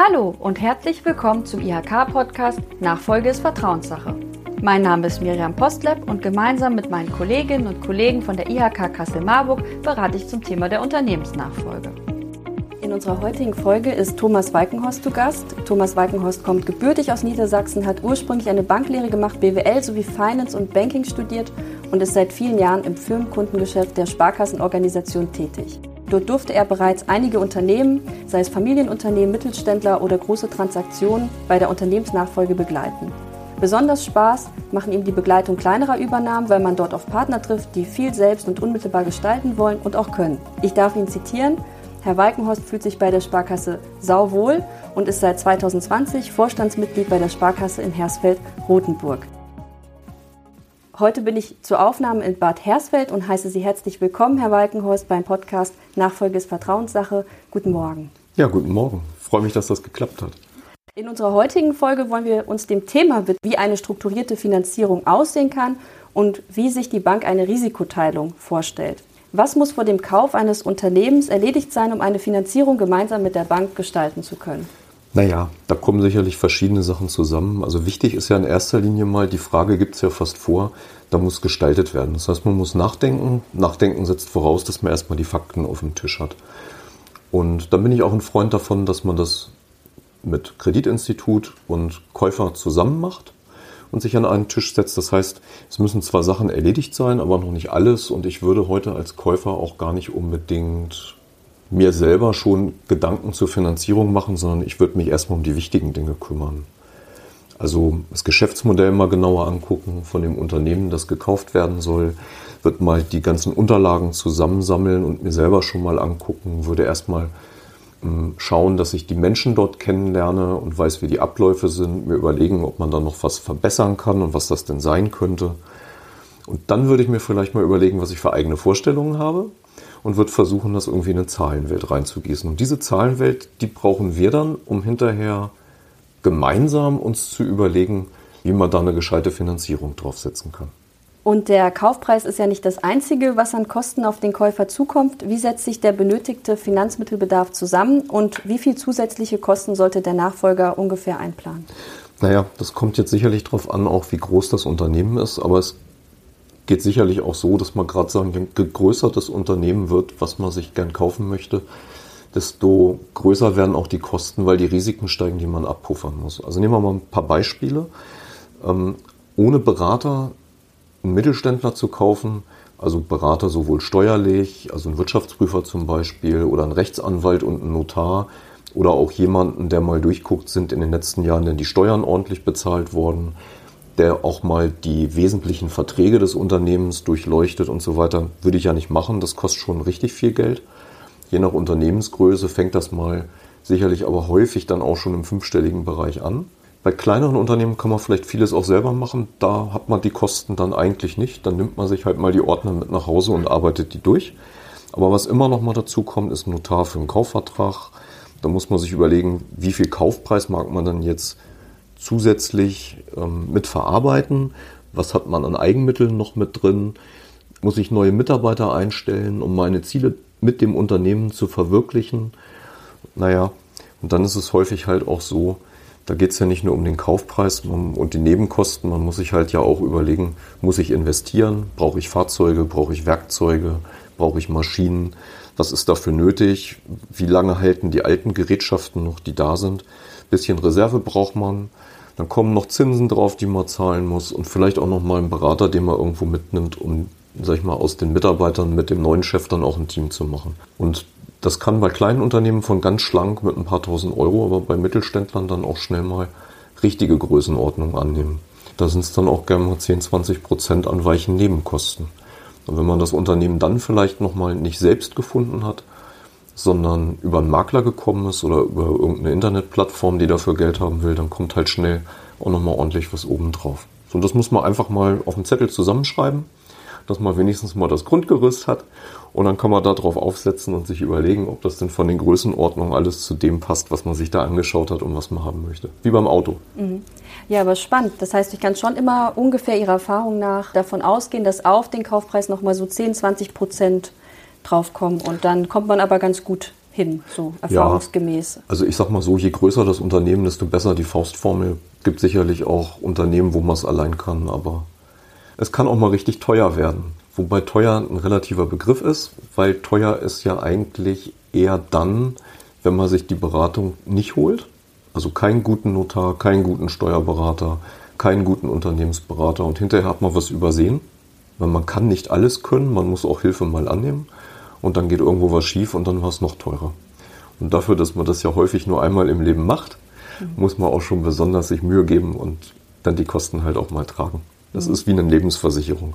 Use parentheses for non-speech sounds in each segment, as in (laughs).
Hallo und herzlich willkommen zum IHK-Podcast Nachfolge ist Vertrauenssache. Mein Name ist Miriam Postleb und gemeinsam mit meinen Kolleginnen und Kollegen von der IHK Kassel-Marburg berate ich zum Thema der Unternehmensnachfolge. In unserer heutigen Folge ist Thomas Weikenhorst zu Gast. Thomas Weikenhorst kommt gebürtig aus Niedersachsen, hat ursprünglich eine Banklehre gemacht, BWL sowie Finance und Banking studiert und ist seit vielen Jahren im Firmenkundengeschäft der Sparkassenorganisation tätig. Dort durfte er bereits einige Unternehmen, sei es Familienunternehmen, Mittelständler oder große Transaktionen, bei der Unternehmensnachfolge begleiten. Besonders Spaß machen ihm die Begleitung kleinerer Übernahmen, weil man dort auf Partner trifft, die viel selbst und unmittelbar gestalten wollen und auch können. Ich darf ihn zitieren. Herr Walkenhorst fühlt sich bei der Sparkasse sauwohl und ist seit 2020 Vorstandsmitglied bei der Sparkasse in Hersfeld-Rotenburg. Heute bin ich zur Aufnahme in Bad Hersfeld und heiße Sie herzlich willkommen, Herr Walkenhorst, beim Podcast Nachfolge ist Vertrauenssache. Guten Morgen. Ja, guten Morgen. Ich freue mich, dass das geklappt hat. In unserer heutigen Folge wollen wir uns dem Thema widmen, wie eine strukturierte Finanzierung aussehen kann und wie sich die Bank eine Risikoteilung vorstellt. Was muss vor dem Kauf eines Unternehmens erledigt sein, um eine Finanzierung gemeinsam mit der Bank gestalten zu können? Naja, da kommen sicherlich verschiedene Sachen zusammen. Also wichtig ist ja in erster Linie mal, die Frage gibt es ja fast vor, da muss gestaltet werden. Das heißt, man muss nachdenken. Nachdenken setzt voraus, dass man erstmal die Fakten auf dem Tisch hat. Und dann bin ich auch ein Freund davon, dass man das mit Kreditinstitut und Käufer zusammen macht und sich an einen Tisch setzt. Das heißt, es müssen zwar Sachen erledigt sein, aber noch nicht alles. Und ich würde heute als Käufer auch gar nicht unbedingt mir selber schon Gedanken zur Finanzierung machen, sondern ich würde mich erstmal um die wichtigen Dinge kümmern. Also das Geschäftsmodell mal genauer angucken von dem Unternehmen, das gekauft werden soll, wird mal die ganzen Unterlagen zusammensammeln und mir selber schon mal angucken, würde erstmal ähm, schauen, dass ich die Menschen dort kennenlerne und weiß, wie die Abläufe sind, mir überlegen, ob man da noch was verbessern kann und was das denn sein könnte. Und dann würde ich mir vielleicht mal überlegen, was ich für eigene Vorstellungen habe und wird versuchen, das irgendwie in eine Zahlenwelt reinzugießen. Und diese Zahlenwelt, die brauchen wir dann, um hinterher gemeinsam uns zu überlegen, wie man da eine gescheite Finanzierung draufsetzen kann. Und der Kaufpreis ist ja nicht das Einzige, was an Kosten auf den Käufer zukommt. Wie setzt sich der benötigte Finanzmittelbedarf zusammen und wie viel zusätzliche Kosten sollte der Nachfolger ungefähr einplanen? Naja, das kommt jetzt sicherlich darauf an, auch wie groß das Unternehmen ist, aber es geht sicherlich auch so, dass man gerade sagen, je größer das Unternehmen wird, was man sich gern kaufen möchte, desto größer werden auch die Kosten, weil die Risiken steigen, die man abpuffern muss. Also nehmen wir mal ein paar Beispiele. Ähm, ohne Berater einen Mittelständler zu kaufen, also Berater sowohl steuerlich, also ein Wirtschaftsprüfer zum Beispiel oder ein Rechtsanwalt und ein Notar oder auch jemanden, der mal durchguckt, sind in den letzten Jahren denn die Steuern ordentlich bezahlt worden, der auch mal die wesentlichen Verträge des Unternehmens durchleuchtet und so weiter, würde ich ja nicht machen. Das kostet schon richtig viel Geld. Je nach Unternehmensgröße fängt das mal sicherlich aber häufig dann auch schon im fünfstelligen Bereich an. Bei kleineren Unternehmen kann man vielleicht vieles auch selber machen. Da hat man die Kosten dann eigentlich nicht. Dann nimmt man sich halt mal die Ordner mit nach Hause und arbeitet die durch. Aber was immer noch mal dazu kommt, ist ein Notar für einen Kaufvertrag. Da muss man sich überlegen, wie viel Kaufpreis mag man dann jetzt zusätzlich ähm, mit verarbeiten? Was hat man an Eigenmitteln noch mit drin? Muss ich neue Mitarbeiter einstellen, um meine Ziele mit dem Unternehmen zu verwirklichen? Naja, und dann ist es häufig halt auch so, da geht es ja nicht nur um den Kaufpreis und die Nebenkosten, man muss sich halt ja auch überlegen, muss ich investieren? Brauche ich Fahrzeuge? Brauche ich Werkzeuge? Brauche ich Maschinen? Was ist dafür nötig? Wie lange halten die alten Gerätschaften noch, die da sind? Ein bisschen Reserve braucht man. Dann kommen noch Zinsen drauf, die man zahlen muss und vielleicht auch noch mal einen Berater, den man irgendwo mitnimmt, um, sag ich mal, aus den Mitarbeitern mit dem neuen Chef dann auch ein Team zu machen. Und das kann bei kleinen Unternehmen von ganz schlank mit ein paar tausend Euro, aber bei Mittelständlern dann auch schnell mal richtige Größenordnung annehmen. Da sind es dann auch gerne mal 10, 20 Prozent an weichen Nebenkosten. Und wenn man das Unternehmen dann vielleicht nochmal nicht selbst gefunden hat, sondern über einen Makler gekommen ist oder über irgendeine Internetplattform, die dafür Geld haben will, dann kommt halt schnell auch nochmal ordentlich was oben drauf. So, das muss man einfach mal auf dem Zettel zusammenschreiben, dass man wenigstens mal das Grundgerüst hat und dann kann man da drauf aufsetzen und sich überlegen, ob das denn von den Größenordnungen alles zu dem passt, was man sich da angeschaut hat und was man haben möchte. Wie beim Auto. Mhm. Ja, aber spannend. Das heißt, ich kann schon immer ungefähr Ihrer Erfahrung nach davon ausgehen, dass auf den Kaufpreis nochmal so 10, 20 Prozent draufkommen und dann kommt man aber ganz gut hin, so erfahrungsgemäß? Ja, also ich sag mal so, je größer das Unternehmen, desto besser die Faustformel. Gibt sicherlich auch Unternehmen, wo man es allein kann, aber es kann auch mal richtig teuer werden. Wobei teuer ein relativer Begriff ist, weil teuer ist ja eigentlich eher dann, wenn man sich die Beratung nicht holt. Also keinen guten Notar, keinen guten Steuerberater, keinen guten Unternehmensberater und hinterher hat man was übersehen. Weil man kann nicht alles können, man muss auch Hilfe mal annehmen und dann geht irgendwo was schief und dann war es noch teurer. Und dafür, dass man das ja häufig nur einmal im Leben macht, mhm. muss man auch schon besonders sich Mühe geben und dann die Kosten halt auch mal tragen. Das mhm. ist wie eine Lebensversicherung.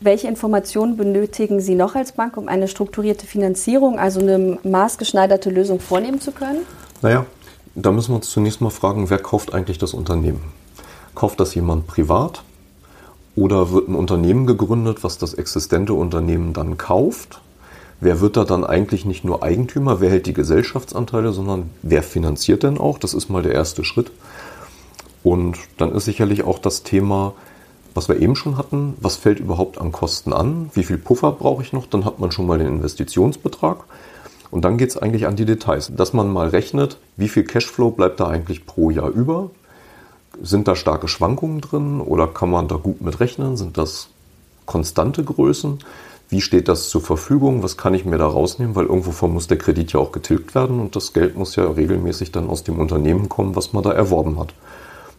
Welche Informationen benötigen Sie noch als Bank, um eine strukturierte Finanzierung, also eine maßgeschneiderte Lösung vornehmen zu können? Naja, da müssen wir uns zunächst mal fragen, wer kauft eigentlich das Unternehmen? Kauft das jemand privat? Oder wird ein Unternehmen gegründet, was das existente Unternehmen dann kauft? Wer wird da dann eigentlich nicht nur Eigentümer, wer hält die Gesellschaftsanteile, sondern wer finanziert denn auch? Das ist mal der erste Schritt. Und dann ist sicherlich auch das Thema, was wir eben schon hatten, was fällt überhaupt an Kosten an? Wie viel Puffer brauche ich noch? Dann hat man schon mal den Investitionsbetrag. Und dann geht es eigentlich an die Details, dass man mal rechnet, wie viel Cashflow bleibt da eigentlich pro Jahr über? Sind da starke Schwankungen drin oder kann man da gut mit rechnen? Sind das konstante Größen? Wie steht das zur Verfügung? Was kann ich mir da rausnehmen? Weil irgendwovon muss der Kredit ja auch getilgt werden und das Geld muss ja regelmäßig dann aus dem Unternehmen kommen, was man da erworben hat.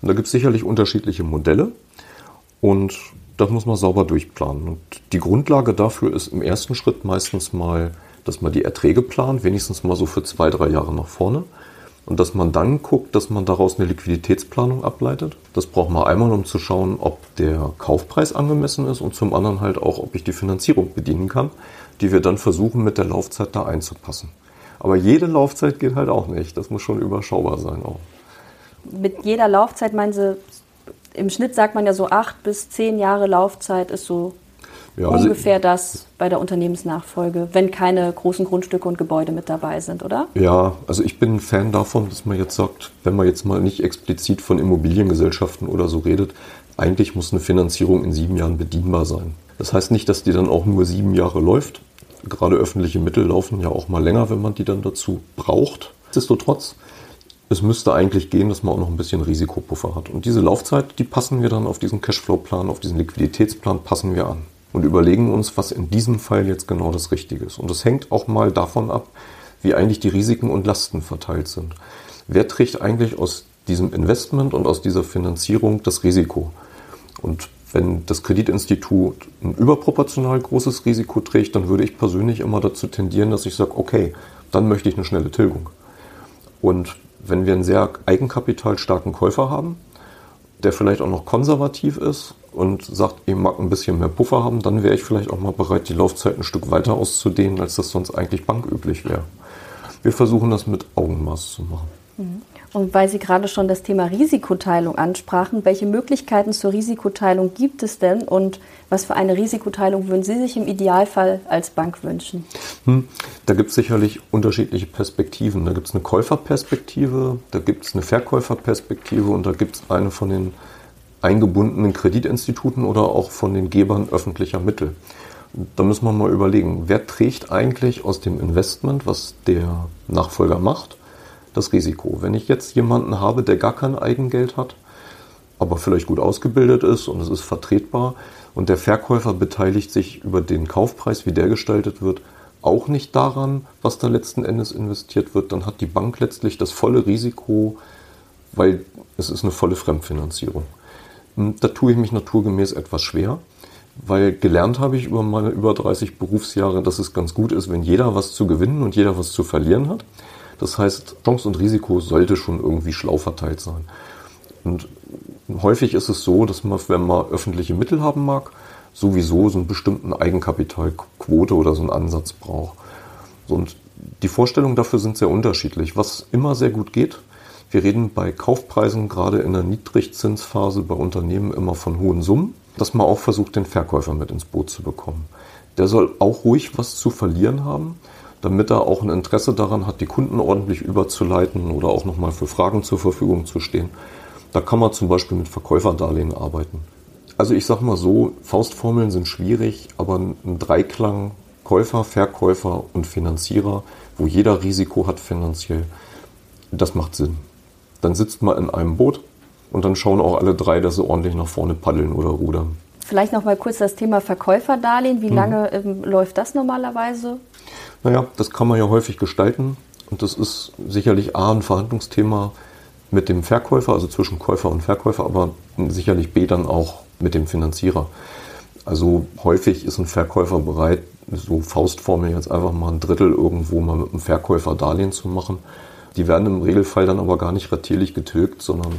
Und da gibt es sicherlich unterschiedliche Modelle und das muss man sauber durchplanen. Und die Grundlage dafür ist im ersten Schritt meistens mal, dass man die Erträge plant, wenigstens mal so für zwei, drei Jahre nach vorne. Und dass man dann guckt, dass man daraus eine Liquiditätsplanung ableitet. Das braucht man einmal, um zu schauen, ob der Kaufpreis angemessen ist und zum anderen halt auch, ob ich die Finanzierung bedienen kann, die wir dann versuchen mit der Laufzeit da einzupassen. Aber jede Laufzeit geht halt auch nicht. Das muss schon überschaubar sein auch. Mit jeder Laufzeit meinen Sie, im Schnitt sagt man ja so acht bis zehn Jahre Laufzeit ist so ja, also ungefähr das bei der Unternehmensnachfolge, wenn keine großen Grundstücke und Gebäude mit dabei sind, oder? Ja, also ich bin ein Fan davon, dass man jetzt sagt, wenn man jetzt mal nicht explizit von Immobiliengesellschaften oder so redet, eigentlich muss eine Finanzierung in sieben Jahren bedienbar sein. Das heißt nicht, dass die dann auch nur sieben Jahre läuft. Gerade öffentliche Mittel laufen ja auch mal länger, wenn man die dann dazu braucht. Nichtsdestotrotz, es müsste eigentlich gehen, dass man auch noch ein bisschen Risikopuffer hat. Und diese Laufzeit, die passen wir dann auf diesen Cashflow-Plan, auf diesen Liquiditätsplan, passen wir an und überlegen uns, was in diesem Fall jetzt genau das Richtige ist. Und das hängt auch mal davon ab, wie eigentlich die Risiken und Lasten verteilt sind. Wer trägt eigentlich aus diesem Investment und aus dieser Finanzierung das Risiko? Und wenn das Kreditinstitut ein überproportional großes Risiko trägt, dann würde ich persönlich immer dazu tendieren, dass ich sage, okay, dann möchte ich eine schnelle Tilgung. Und wenn wir einen sehr eigenkapitalstarken Käufer haben, der vielleicht auch noch konservativ ist und sagt, ich mag ein bisschen mehr Puffer haben, dann wäre ich vielleicht auch mal bereit, die Laufzeit ein Stück weiter auszudehnen, als das sonst eigentlich banküblich wäre. Wir versuchen das mit Augenmaß zu machen. Mhm. Und weil Sie gerade schon das Thema Risikoteilung ansprachen, welche Möglichkeiten zur Risikoteilung gibt es denn und was für eine Risikoteilung würden Sie sich im Idealfall als Bank wünschen? Hm, da gibt es sicherlich unterschiedliche Perspektiven. Da gibt es eine Käuferperspektive, da gibt es eine Verkäuferperspektive und da gibt es eine von den eingebundenen Kreditinstituten oder auch von den Gebern öffentlicher Mittel. Da müssen wir mal überlegen, wer trägt eigentlich aus dem Investment, was der Nachfolger macht, das Risiko. Wenn ich jetzt jemanden habe, der gar kein Eigengeld hat, aber vielleicht gut ausgebildet ist und es ist vertretbar und der Verkäufer beteiligt sich über den Kaufpreis, wie der gestaltet wird, auch nicht daran, was da letzten Endes investiert wird, dann hat die Bank letztlich das volle Risiko, weil es ist eine volle Fremdfinanzierung. Hm, da tue ich mich naturgemäß etwas schwer, weil gelernt habe ich über meine über 30 Berufsjahre, dass es ganz gut ist, wenn jeder was zu gewinnen und jeder was zu verlieren hat. Das heißt, Chance und Risiko sollte schon irgendwie schlau verteilt sein. Und häufig ist es so, dass man, wenn man öffentliche Mittel haben mag, sowieso so einen bestimmten Eigenkapitalquote oder so einen Ansatz braucht. Und die Vorstellungen dafür sind sehr unterschiedlich. Was immer sehr gut geht, wir reden bei Kaufpreisen gerade in der Niedrigzinsphase bei Unternehmen immer von hohen Summen, dass man auch versucht, den Verkäufer mit ins Boot zu bekommen. Der soll auch ruhig was zu verlieren haben damit er auch ein Interesse daran hat, die Kunden ordentlich überzuleiten oder auch nochmal für Fragen zur Verfügung zu stehen. Da kann man zum Beispiel mit Verkäuferdarlehen arbeiten. Also ich sage mal so, Faustformeln sind schwierig, aber ein Dreiklang Käufer, Verkäufer und Finanzierer, wo jeder Risiko hat finanziell, das macht Sinn. Dann sitzt man in einem Boot und dann schauen auch alle drei, dass sie ordentlich nach vorne paddeln oder rudern. Vielleicht noch mal kurz das Thema Verkäuferdarlehen. Wie mhm. lange ähm, läuft das normalerweise? Naja, das kann man ja häufig gestalten. Und das ist sicherlich A, ein Verhandlungsthema mit dem Verkäufer, also zwischen Käufer und Verkäufer, aber sicherlich B, dann auch mit dem Finanzierer. Also häufig ist ein Verkäufer bereit, so Faustformel jetzt einfach mal ein Drittel irgendwo mal mit einem Verkäufer Darlehen zu machen. Die werden im Regelfall dann aber gar nicht ratierlich getilgt, sondern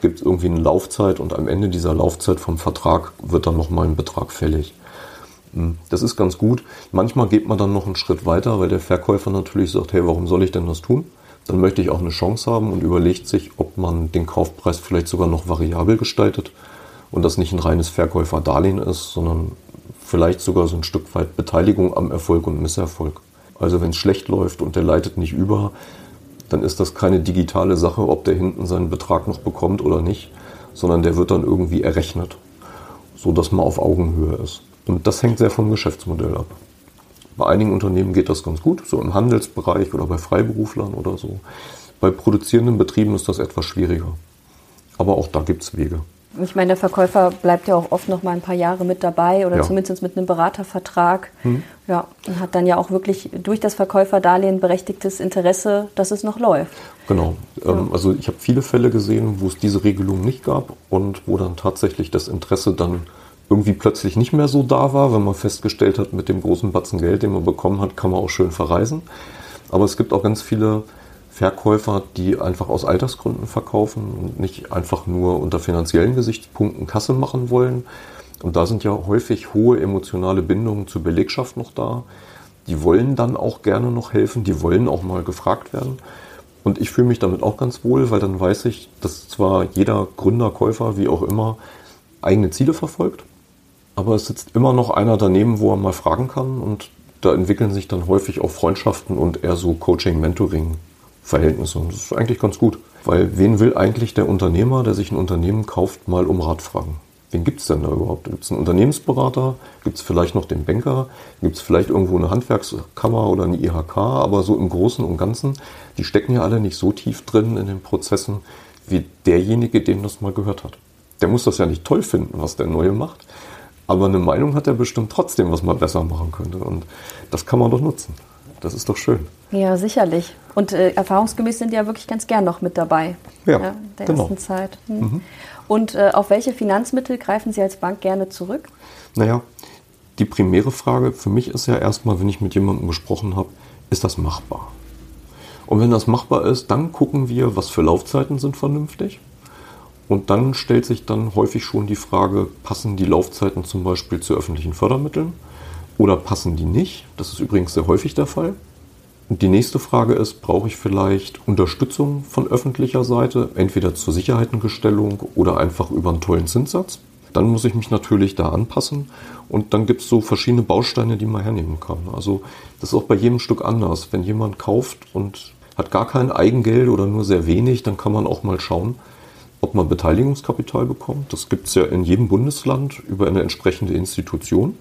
gibt irgendwie eine Laufzeit und am Ende dieser Laufzeit vom Vertrag wird dann nochmal ein Betrag fällig. Hm, das ist ganz gut. Manchmal geht man dann noch einen Schritt weiter, weil der Verkäufer natürlich sagt, hey, warum soll ich denn das tun? Dann möchte ich auch eine Chance haben und überlegt sich, ob man den Kaufpreis vielleicht sogar noch variabel gestaltet und das nicht ein reines Verkäuferdarlehen ist, sondern vielleicht sogar so ein Stück weit Beteiligung am Erfolg und Misserfolg. Also wenn es schlecht läuft und der leitet nicht über, dann ist das keine digitale Sache, ob der hinten seinen Betrag noch bekommt oder nicht, sondern der wird dann irgendwie errechnet, so dass man auf Augenhöhe ist. Und das hängt sehr vom Geschäftsmodell ab. Bei einigen Unternehmen geht das ganz gut, so im Handelsbereich oder bei Freiberuflern oder so. Bei produzierenden Betrieben ist das etwas schwieriger. Aber auch da gibt es Wege. Ich meine, der Verkäufer bleibt ja auch oft noch mal ein paar Jahre mit dabei oder ja. zumindest mit einem Beratervertrag. Hm. Ja, und hat dann ja auch wirklich durch das Verkäuferdarlehen berechtigtes Interesse, dass es noch läuft. Genau. Ja. Ähm, also ich habe viele Fälle gesehen, wo es diese Regelung nicht gab und wo dann tatsächlich das Interesse dann irgendwie plötzlich nicht mehr so da war, wenn man festgestellt hat, mit dem großen Batzen Geld, den man bekommen hat, kann man auch schön verreisen. Aber es gibt auch ganz viele Verkäufer, die einfach aus Altersgründen verkaufen und nicht einfach nur unter finanziellen Gesichtspunkten Kasse machen wollen. Und da sind ja häufig hohe emotionale Bindungen zur Belegschaft noch da. Die wollen dann auch gerne noch helfen, die wollen auch mal gefragt werden. Und ich fühle mich damit auch ganz wohl, weil dann weiß ich, dass zwar jeder Gründer, Käufer, wie auch immer, eigene Ziele verfolgt, aber es sitzt immer noch einer daneben, wo er mal fragen kann und da entwickeln sich dann häufig auch Freundschaften und eher so Coaching, Mentoring Verhältnisse. Und das ist eigentlich ganz gut. Weil wen will eigentlich der Unternehmer, der sich ein Unternehmen kauft, mal um Rat fragen? Wen gibt es denn da überhaupt? Gibt es einen Unternehmensberater? Gibt es vielleicht noch den Banker? Gibt es vielleicht irgendwo eine Handwerkskammer oder eine IHK? Aber so im Großen und Ganzen, die stecken ja alle nicht so tief drin in den Prozessen wie derjenige, dem das mal gehört hat. Der muss das ja nicht toll finden, was der Neue macht. Aber eine Meinung hat er bestimmt trotzdem, was man besser machen könnte. Und das kann man doch nutzen. Das ist doch schön. Ja, sicherlich. Und äh, erfahrungsgemäß sind die ja wirklich ganz gern noch mit dabei. Ja, ja der genau. ersten Zeit. Hm. Mhm. Und äh, auf welche Finanzmittel greifen Sie als Bank gerne zurück? Naja, die primäre Frage für mich ist ja erstmal, wenn ich mit jemandem gesprochen habe, ist das machbar? Und wenn das machbar ist, dann gucken wir, was für Laufzeiten sind vernünftig. Und dann stellt sich dann häufig schon die Frage, passen die Laufzeiten zum Beispiel zu öffentlichen Fördermitteln? oder passen die nicht? Das ist übrigens sehr häufig der Fall. Und die nächste Frage ist, brauche ich vielleicht Unterstützung von öffentlicher Seite, entweder zur Sicherheitengestellung oder einfach über einen tollen Zinssatz? Dann muss ich mich natürlich da anpassen und dann gibt es so verschiedene Bausteine, die man hernehmen kann. Also das ist auch bei jedem Stück anders. Wenn jemand kauft und hat gar kein Eigengeld oder nur sehr wenig, dann kann man auch mal schauen, ob man Beteiligungskapital bekommt. Das gibt es ja in jedem Bundesland über eine entsprechende Institution.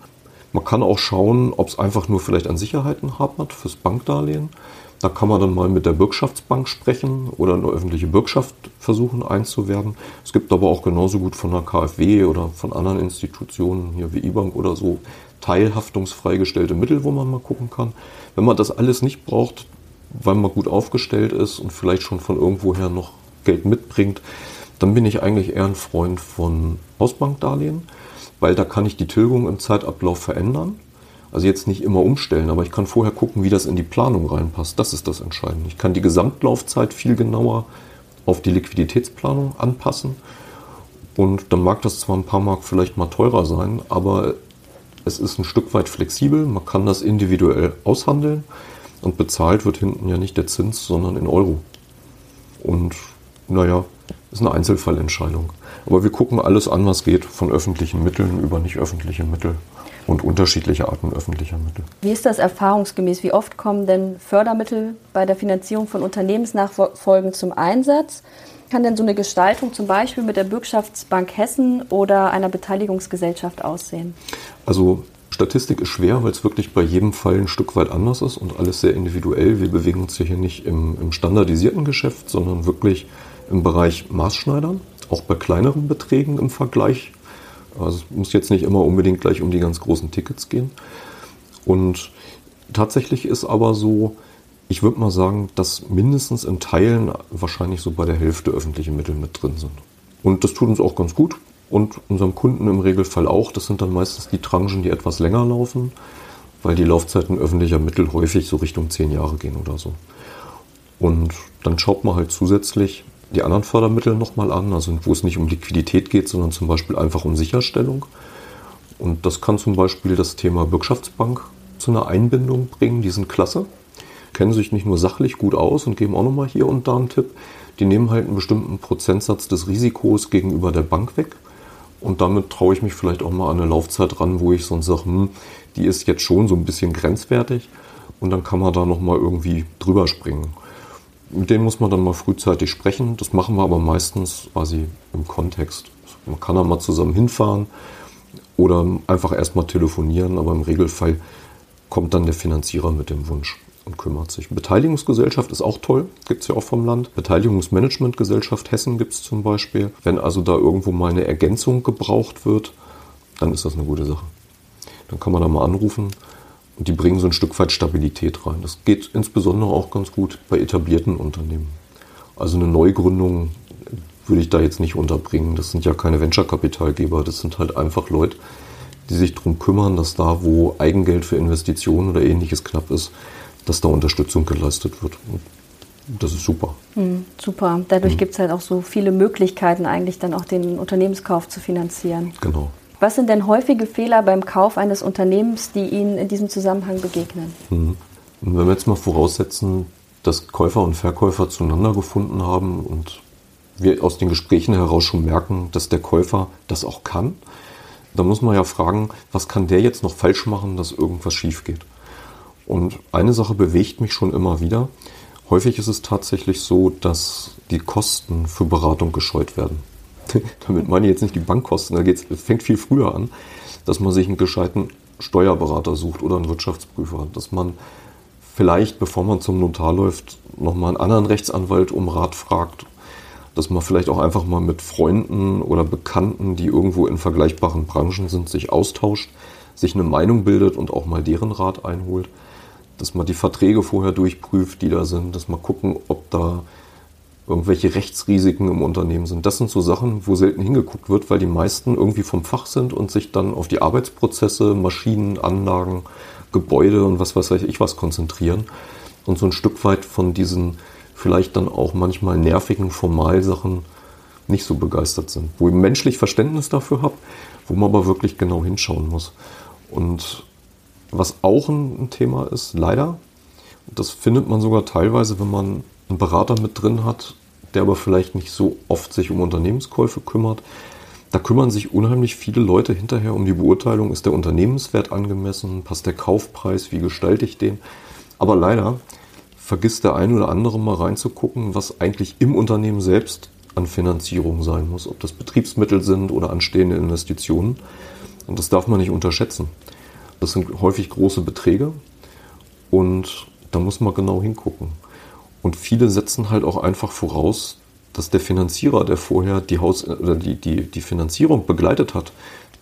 Man kann auch schauen, ob es einfach nur vielleicht an Sicherheiten hapert fürs Bankdarlehen. Da kann man dann mal mit der Bürgschaftsbank sprechen oder eine öffentliche Bürgschaft versuchen einzuwerben. Es gibt aber auch genauso gut von der KfW oder von anderen Institutionen, hier wie IBANK oder so, teilhaftungsfreigestellte Mittel, wo man mal gucken kann. Wenn man das alles nicht braucht, weil man gut aufgestellt ist und vielleicht schon von irgendwoher noch Geld mitbringt, dann bin ich eigentlich eher ein Freund von Hausbankdarlehen weil da kann ich die Tilgung im Zeitablauf verändern. Also jetzt nicht immer umstellen, aber ich kann vorher gucken, wie das in die Planung reinpasst. Das ist das Entscheidende. Ich kann die Gesamtlaufzeit viel genauer auf die Liquiditätsplanung anpassen. Und dann mag das zwar ein paar Mark vielleicht mal teurer sein, aber es ist ein Stück weit flexibel. Man kann das individuell aushandeln und bezahlt wird hinten ja nicht der Zins, sondern in Euro. Und naja, ist eine Einzelfallentscheidung. Aber wir gucken alles an, was geht, von öffentlichen Mitteln über nicht öffentliche Mittel und unterschiedliche Arten öffentlicher Mittel. Wie ist das erfahrungsgemäß? Wie oft kommen denn Fördermittel bei der Finanzierung von Unternehmensnachfolgen zum Einsatz? Kann denn so eine Gestaltung zum Beispiel mit der Bürgschaftsbank Hessen oder einer Beteiligungsgesellschaft aussehen? Also Statistik ist schwer, weil es wirklich bei jedem Fall ein Stück weit anders ist und alles sehr individuell. Wir bewegen uns hier nicht im, im standardisierten Geschäft, sondern wirklich im Bereich Maßschneidern, auch bei kleineren Beträgen im Vergleich. Also es muss jetzt nicht immer unbedingt gleich um die ganz großen Tickets gehen. Und tatsächlich ist aber so, ich würde mal sagen, dass mindestens in Teilen wahrscheinlich so bei der Hälfte öffentliche Mittel mit drin sind. Und das tut uns auch ganz gut und unserem Kunden im Regelfall auch. Das sind dann meistens die Tranchen, die etwas länger laufen, weil die Laufzeiten öffentlicher Mittel häufig so Richtung zehn Jahre gehen oder so. Und dann schaut man halt zusätzlich die anderen Fördermittel nochmal an, also wo es nicht um Liquidität geht, sondern zum Beispiel einfach um Sicherstellung. Und das kann zum Beispiel das Thema Bürgschaftsbank zu einer Einbindung bringen. Die sind klasse, kennen sich nicht nur sachlich gut aus und geben auch nochmal hier und da einen Tipp. Die nehmen halt einen bestimmten Prozentsatz des Risikos gegenüber der Bank weg und damit traue ich mich vielleicht auch mal an eine Laufzeit ran, wo ich sonst sage, hm, die ist jetzt schon so ein bisschen grenzwertig. Und dann kann man da nochmal irgendwie drüber springen. Mit denen muss man dann mal frühzeitig sprechen. Das machen wir aber meistens quasi im Kontext. Man kann da mal zusammen hinfahren oder einfach erstmal telefonieren, aber im Regelfall kommt dann der Finanzierer mit dem Wunsch und kümmert sich. Beteiligungsgesellschaft ist auch toll, gibt es ja auch vom Land. Beteiligungsmanagementgesellschaft Hessen gibt es zum Beispiel. Wenn also da irgendwo mal eine Ergänzung gebraucht wird, dann ist das eine gute Sache. Dann kann man da mal anrufen und die bringen so ein Stück weit Stabilität rein. Das geht insbesondere auch ganz gut bei etablierten Unternehmen. Also eine Neugründung würde ich da jetzt nicht unterbringen. Das sind ja keine Venture-Kapitalgeber, das sind halt einfach Leute, die sich darum kümmern, dass da, wo Eigengeld für Investitionen oder ähnliches knapp ist, dass da Unterstützung geleistet wird. Das ist super. Mhm, super. Dadurch mhm. gibt es halt auch so viele Möglichkeiten, eigentlich dann auch den Unternehmenskauf zu finanzieren. Genau. Was sind denn häufige Fehler beim Kauf eines Unternehmens, die Ihnen in diesem Zusammenhang begegnen? Mhm. Wenn wir jetzt mal voraussetzen, dass Käufer und Verkäufer zueinander gefunden haben und wir aus den Gesprächen heraus schon merken, dass der Käufer das auch kann, dann muss man ja fragen, was kann der jetzt noch falsch machen, dass irgendwas schief geht. Und eine Sache bewegt mich schon immer wieder. Häufig ist es tatsächlich so, dass die Kosten für Beratung gescheut werden. (laughs) Damit meine ich jetzt nicht die Bankkosten, da geht's, fängt viel früher an, dass man sich einen gescheiten Steuerberater sucht oder einen Wirtschaftsprüfer, dass man vielleicht, bevor man zum Notar läuft, nochmal einen anderen Rechtsanwalt um Rat fragt, dass man vielleicht auch einfach mal mit Freunden oder Bekannten, die irgendwo in vergleichbaren Branchen sind, sich austauscht, sich eine Meinung bildet und auch mal deren Rat einholt dass man die Verträge vorher durchprüft, die da sind, dass man gucken, ob da irgendwelche Rechtsrisiken im Unternehmen sind. Das sind so Sachen, wo selten hingeguckt wird, weil die meisten irgendwie vom Fach sind und sich dann auf die Arbeitsprozesse, Maschinen, Anlagen, Gebäude und was weiß ich was konzentrieren und so ein Stück weit von diesen vielleicht dann auch manchmal nervigen Formalsachen nicht so begeistert sind. Wo ich menschlich Verständnis dafür habe, wo man aber wirklich genau hinschauen muss. Und was auch ein Thema ist, leider, das findet man sogar teilweise, wenn man einen Berater mit drin hat, der aber vielleicht nicht so oft sich um Unternehmenskäufe kümmert. Da kümmern sich unheimlich viele Leute hinterher um die Beurteilung, ist der Unternehmenswert angemessen, passt der Kaufpreis, wie gestalte ich den. Aber leider vergisst der ein oder andere mal reinzugucken, was eigentlich im Unternehmen selbst an Finanzierung sein muss, ob das Betriebsmittel sind oder anstehende Investitionen. Und das darf man nicht unterschätzen. Das sind häufig große Beträge und da muss man genau hingucken. Und viele setzen halt auch einfach voraus, dass der Finanzierer, der vorher die, Haus oder die, die, die Finanzierung begleitet hat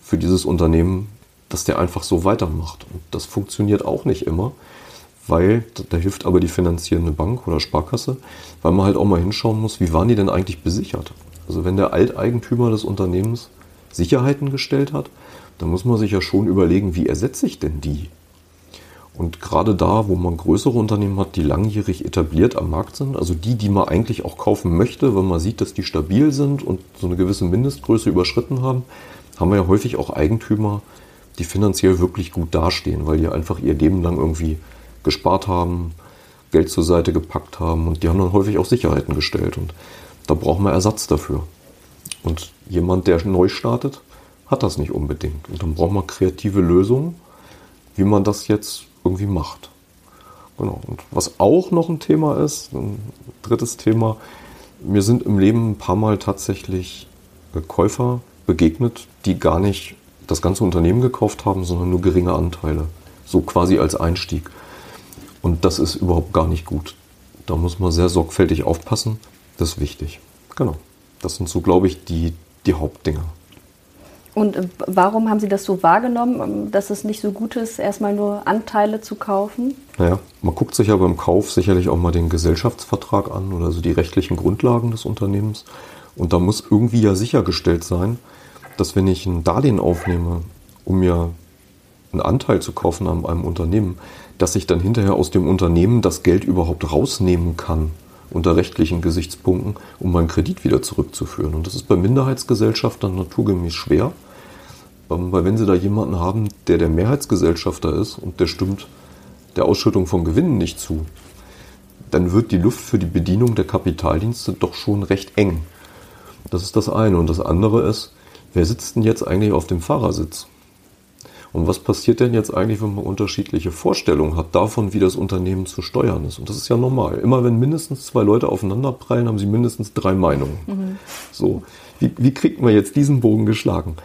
für dieses Unternehmen, dass der einfach so weitermacht. Und das funktioniert auch nicht immer, weil da hilft aber die finanzierende Bank oder Sparkasse, weil man halt auch mal hinschauen muss, wie waren die denn eigentlich besichert? Also wenn der Alteigentümer des Unternehmens Sicherheiten gestellt hat, da muss man sich ja schon überlegen, wie ersetze ich denn die? Und gerade da, wo man größere Unternehmen hat, die langjährig etabliert am Markt sind, also die, die man eigentlich auch kaufen möchte, wenn man sieht, dass die stabil sind und so eine gewisse Mindestgröße überschritten haben, haben wir ja häufig auch Eigentümer, die finanziell wirklich gut dastehen, weil die einfach ihr Leben lang irgendwie gespart haben, Geld zur Seite gepackt haben und die haben dann häufig auch Sicherheiten gestellt und da brauchen wir Ersatz dafür. Und jemand, der neu startet, hat das nicht unbedingt. Und dann braucht man kreative Lösungen, wie man das jetzt irgendwie macht. Genau. Und was auch noch ein Thema ist, ein drittes Thema, mir sind im Leben ein paar Mal tatsächlich Käufer begegnet, die gar nicht das ganze Unternehmen gekauft haben, sondern nur geringe Anteile. So quasi als Einstieg. Und das ist überhaupt gar nicht gut. Da muss man sehr sorgfältig aufpassen. Das ist wichtig. Genau. Das sind so, glaube ich, die, die Hauptdinger. Und äh, warum haben Sie das so wahrgenommen, ähm, dass es nicht so gut ist, erstmal nur Anteile zu kaufen? Naja, man guckt sich ja beim Kauf sicherlich auch mal den Gesellschaftsvertrag an oder so die rechtlichen Grundlagen des Unternehmens. Und da muss irgendwie ja sichergestellt sein, dass wenn ich ein Darlehen aufnehme, um mir einen Anteil zu kaufen an einem Unternehmen, dass ich dann hinterher aus dem Unternehmen das Geld überhaupt rausnehmen kann unter rechtlichen Gesichtspunkten, um meinen Kredit wieder zurückzuführen. Und das ist bei Minderheitsgesellschaftern naturgemäß schwer, ähm, weil wenn Sie da jemanden haben, der der Mehrheitsgesellschafter ist und der stimmt der Ausschüttung von Gewinnen nicht zu, dann wird die Luft für die Bedienung der Kapitaldienste doch schon recht eng. Das ist das eine. Und das andere ist, wer sitzt denn jetzt eigentlich auf dem Fahrersitz? Und was passiert denn jetzt eigentlich, wenn man unterschiedliche Vorstellungen hat davon, wie das Unternehmen zu steuern ist? Und das ist ja normal. Immer wenn mindestens zwei Leute aufeinanderprallen, haben sie mindestens drei Meinungen. Mhm. So, wie, wie kriegt man jetzt diesen Bogen geschlagen?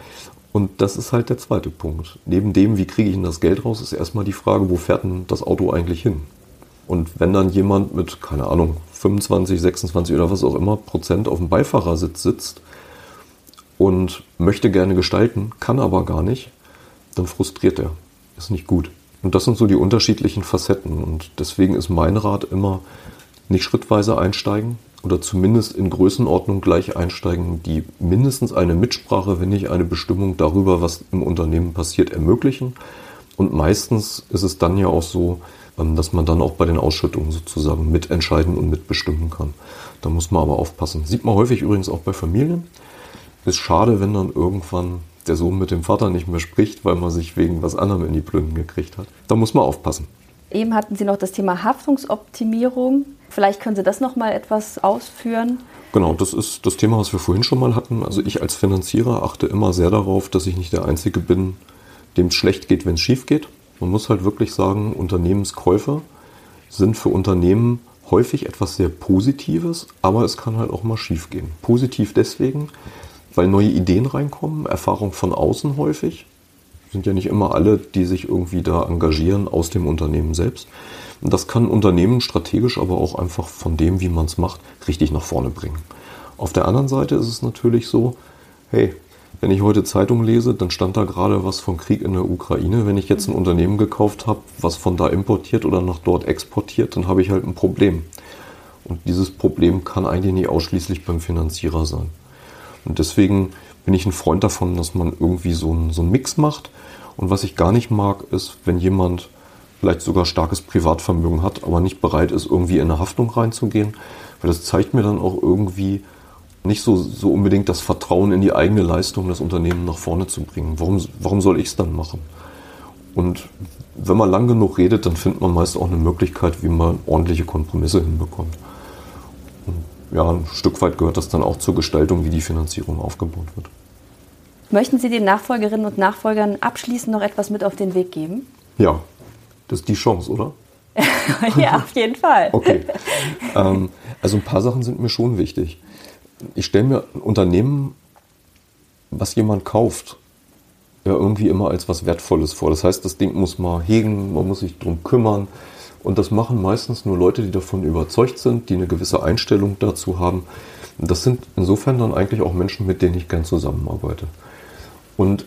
Und das ist halt der zweite Punkt. Neben dem, wie kriege ich denn das Geld raus, ist erstmal die Frage, wo fährt denn das Auto eigentlich hin? Und wenn dann jemand mit, keine Ahnung, 25, 26 oder was auch immer Prozent auf dem Beifahrersitz sitzt und möchte gerne gestalten, kann aber gar nicht, dann frustriert er. Ist nicht gut. Und das sind so die unterschiedlichen Facetten. Und deswegen ist mein Rat immer, nicht schrittweise einsteigen oder zumindest in Größenordnung gleich einsteigen, die mindestens eine Mitsprache, wenn nicht eine Bestimmung darüber, was im Unternehmen passiert, ermöglichen. Und meistens ist es dann ja auch so, ähm, dass man dann auch bei den Ausschüttungen sozusagen mitentscheiden und mitbestimmen kann. Da muss man aber aufpassen. Sieht man häufig übrigens auch bei Familien. Ist schade, wenn dann irgendwann der Sohn mit dem Vater nicht mehr spricht, weil man sich wegen was anderem in die Blünden gekriegt hat. Da muss man aufpassen. Eben hatten Sie noch das Thema Haftungsoptimierung. Vielleicht können Sie das noch mal etwas ausführen. Genau, das ist das Thema, was wir vorhin schon mal hatten. Also ich als Finanzierer achte immer sehr darauf, dass ich nicht der Einzige bin, dem es schlecht geht, wenn es schief geht. Man muss halt wirklich sagen, Unternehmenskäufe sind für Unternehmen häufig etwas sehr Positives, aber es kann halt auch mal schief gehen. Positiv deswegen, weil neue Ideen reinkommen, Erfahrung von außen häufig. Sind ja nicht immer alle, die sich irgendwie da engagieren aus dem Unternehmen selbst. Und das kann Unternehmen strategisch, aber auch einfach von dem, wie man es macht, richtig nach vorne bringen. Auf der anderen Seite ist es natürlich so, hey, wenn ich heute Zeitung lese, dann stand da gerade was vom Krieg in der Ukraine. Wenn ich jetzt ein Unternehmen gekauft habe, was von da importiert oder nach dort exportiert, dann habe ich halt ein Problem. Und dieses Problem kann eigentlich nicht ausschließlich beim Finanzierer sein. Und deswegen bin ich ein Freund davon, dass man irgendwie so einen, so Mix macht. Und was ich gar nicht mag, ist, wenn jemand vielleicht sogar starkes Privatvermögen hat, aber nicht bereit ist, irgendwie in eine Haftung reinzugehen. Weil das zeigt mir dann auch irgendwie nicht so, so unbedingt das Vertrauen in die eigene Leistung, das Unternehmen nach vorne zu bringen. Warum, warum soll ich es dann machen? Und wenn man lang genug redet, dann findet man meist auch eine Möglichkeit, wie man ordentliche Kompromisse hinbekommt ja, ein Stück weit gehört das dann auch zur Gestaltung, wie die Finanzierung aufgebaut wird. Möchten Sie den Nachfolgerinnen und Nachfolgern abschließend noch etwas mit auf den Weg geben? Ja, das ist die Chance, oder? (laughs) ja, auf jeden Fall. Okay. Ähm, also ein paar Sachen sind mir schon wichtig. Ich stelle mir ein Unternehmen, was jemand kauft, ja irgendwie immer als was Wertvolles vor. Das heißt, das Ding muss man hegen, man muss sich darum kümmern, und das machen meistens nur Leute, die davon überzeugt sind, die eine gewisse Einstellung dazu haben. Das sind insofern dann eigentlich auch Menschen, mit denen ich gern zusammenarbeite. Und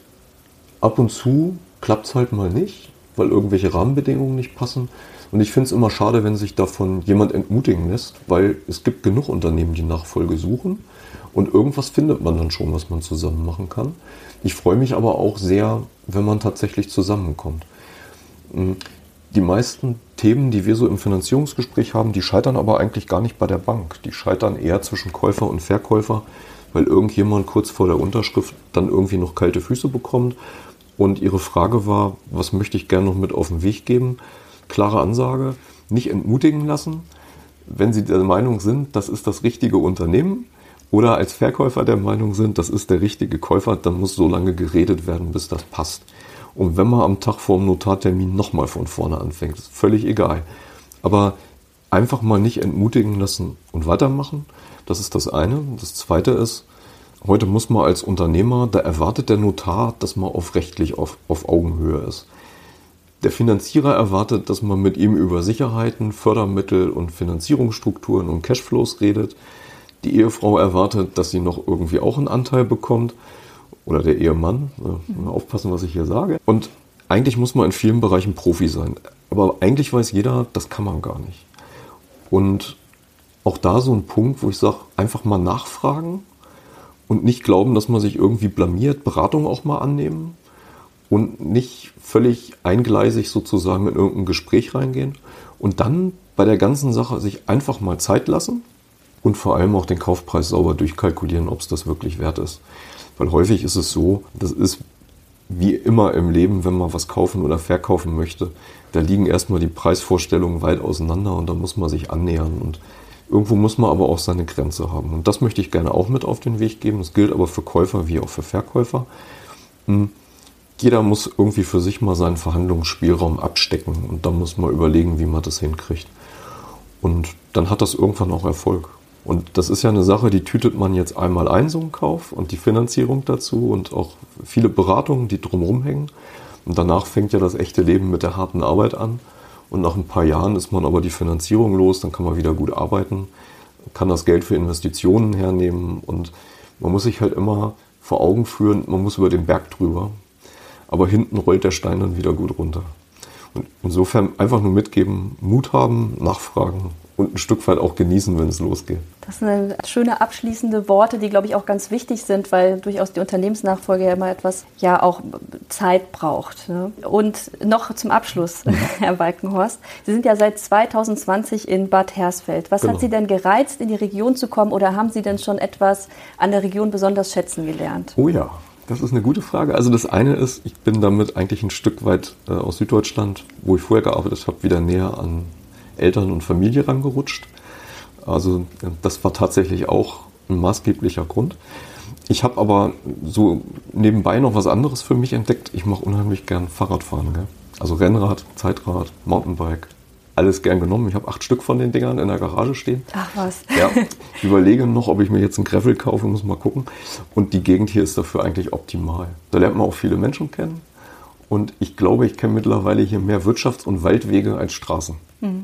ab und zu klappt es halt mal nicht, weil irgendwelche Rahmenbedingungen nicht passen. Und ich finde es immer schade, wenn sich davon jemand entmutigen lässt, weil es gibt genug Unternehmen, die Nachfolge suchen. Und irgendwas findet man dann schon, was man zusammen machen kann. Ich freue mich aber auch sehr, wenn man tatsächlich zusammenkommt. Die meisten Themen, die wir so im Finanzierungsgespräch haben, die scheitern aber eigentlich gar nicht bei der Bank. Die scheitern eher zwischen Käufer und Verkäufer, weil irgendjemand kurz vor der Unterschrift dann irgendwie noch kalte Füße bekommt. Und ihre Frage war, was möchte ich gerne noch mit auf den Weg geben? Klare Ansage, nicht entmutigen lassen. Wenn Sie der Meinung sind, das ist das richtige Unternehmen, oder als Verkäufer der Meinung sind, das ist der richtige Käufer, dann muss so lange geredet werden, bis das passt. Und wenn man am Tag vor dem Notartermin nochmal von vorne anfängt, ist völlig egal. Aber einfach mal nicht entmutigen lassen und weitermachen. Das ist das eine. Das zweite ist, heute muss man als Unternehmer, da erwartet der Notar, dass man auf rechtlich auf, auf Augenhöhe ist. Der Finanzierer erwartet, dass man mit ihm über Sicherheiten, Fördermittel und Finanzierungsstrukturen und Cashflows redet. Die Ehefrau erwartet, dass sie noch irgendwie auch einen Anteil bekommt. Oder der Ehemann. Ja, aufpassen, was ich hier sage. Und eigentlich muss man in vielen Bereichen Profi sein. Aber eigentlich weiß jeder, das kann man gar nicht. Und auch da so ein Punkt, wo ich sage, einfach mal nachfragen und nicht glauben, dass man sich irgendwie blamiert, Beratung auch mal annehmen und nicht völlig eingleisig sozusagen in irgendein Gespräch reingehen und dann bei der ganzen Sache sich einfach mal Zeit lassen und vor allem auch den Kaufpreis sauber durchkalkulieren, ob es das wirklich wert ist. Weil häufig ist es so, das ist wie immer im Leben, wenn man was kaufen oder verkaufen möchte, da liegen erstmal die Preisvorstellungen weit auseinander und da muss man sich annähern und irgendwo muss man aber auch seine Grenze haben. Und das möchte ich gerne auch mit auf den Weg geben. Das gilt aber für Käufer wie auch für Verkäufer. Hm jeder muss irgendwie für sich mal seinen Verhandlungsspielraum abstecken und dann muss man überlegen, wie man das hinkriegt. Und dann hat das irgendwann auch Erfolg. Und das ist ja eine Sache, die tütet man jetzt einmal ein, so einen Kauf und die Finanzierung dazu und auch viele Beratungen, die drumherum hängen. Und danach fängt ja das echte Leben mit der harten Arbeit an. Und nach ein paar Jahren ist man aber die Finanzierung los, dann kann man wieder gut arbeiten, kann das Geld für Investitionen hernehmen und man muss sich halt immer vor Augen führen, man muss über den Berg drüber aber hinten rollt der Stein dann wieder gut runter. Und insofern einfach nur mitgeben, Mut haben, nachfragen und ein Stück weit auch genießen, wenn es losgeht. Das sind schöne abschließende Worte, die, glaube ich, auch ganz wichtig sind, weil durchaus die Unternehmensnachfolge ja immer etwas, ja, auch Zeit braucht. Ne? Und noch zum Abschluss, mhm. (laughs) Herr Walkenhorst. Sie sind ja seit 2020 in Bad Hersfeld. Was genau. hat Sie denn gereizt, in die Region zu kommen oder haben Sie denn schon etwas an der Region besonders schätzen gelernt? Oh ja, das ist eine gute Frage. Also das eine ist, ich bin damit eigentlich ein Stück weit äh, aus Süddeutschland, wo ich vorher gearbeitet habe, wieder näher an Eltern und Familie rangerutscht. Also das war tatsächlich auch ein maßgeblicher Grund. Ich habe aber so nebenbei noch was anderes für mich entdeckt. Ich mache unheimlich gern Fahrradfahren. Gell? Also Rennrad, Zeitrad, Mountainbike, alles gern genommen. Ich habe acht Stück von den Dingern in der Garage stehen. Ach was. Ja, (laughs) ich überlege noch, ob ich mir jetzt einen Gravel kaufe, muss mal gucken. Und die Gegend hier ist dafür eigentlich optimal. Da lernt man auch viele Menschen kennen. Und ich glaube, ich kenne mittlerweile hier mehr Wirtschafts- und Waldwege als Straßen. Hm.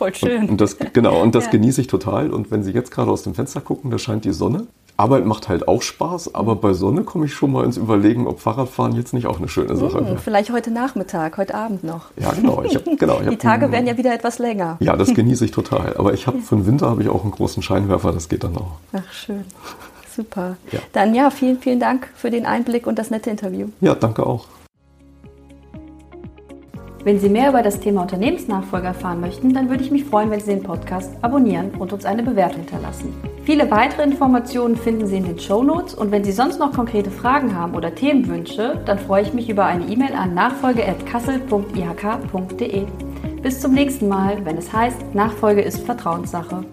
Voll schön. Und, und das, genau, und das (laughs) ja. genieße ich total. Und wenn Sie jetzt gerade aus dem Fenster gucken, da scheint die Sonne. Arbeit macht halt auch Spaß, aber bei Sonne komme ich schon mal ins Überlegen, ob Fahrradfahren jetzt nicht auch eine schöne Sache hm, wäre. Vielleicht heute Nachmittag, heute Abend noch. Ja, genau. Ich hab, genau ich (laughs) Die Tage einen, werden ja wieder etwas länger. Ja, das genieße ich total. Aber ich habe für den Winter habe ich auch einen großen Scheinwerfer, das geht dann auch. Ach, schön. Super. Ja. Dann ja, vielen, vielen Dank für den Einblick und das nette Interview. Ja, danke auch. Wenn Sie mehr über das Thema Unternehmensnachfolge erfahren möchten, dann würde ich mich freuen, wenn Sie den Podcast abonnieren und uns eine Bewertung hinterlassen. Viele weitere Informationen finden Sie in den Show Notes und wenn Sie sonst noch konkrete Fragen haben oder Themenwünsche, dann freue ich mich über eine E-Mail an nachfolge.kassel.ihk.de. Bis zum nächsten Mal, wenn es heißt, Nachfolge ist Vertrauenssache.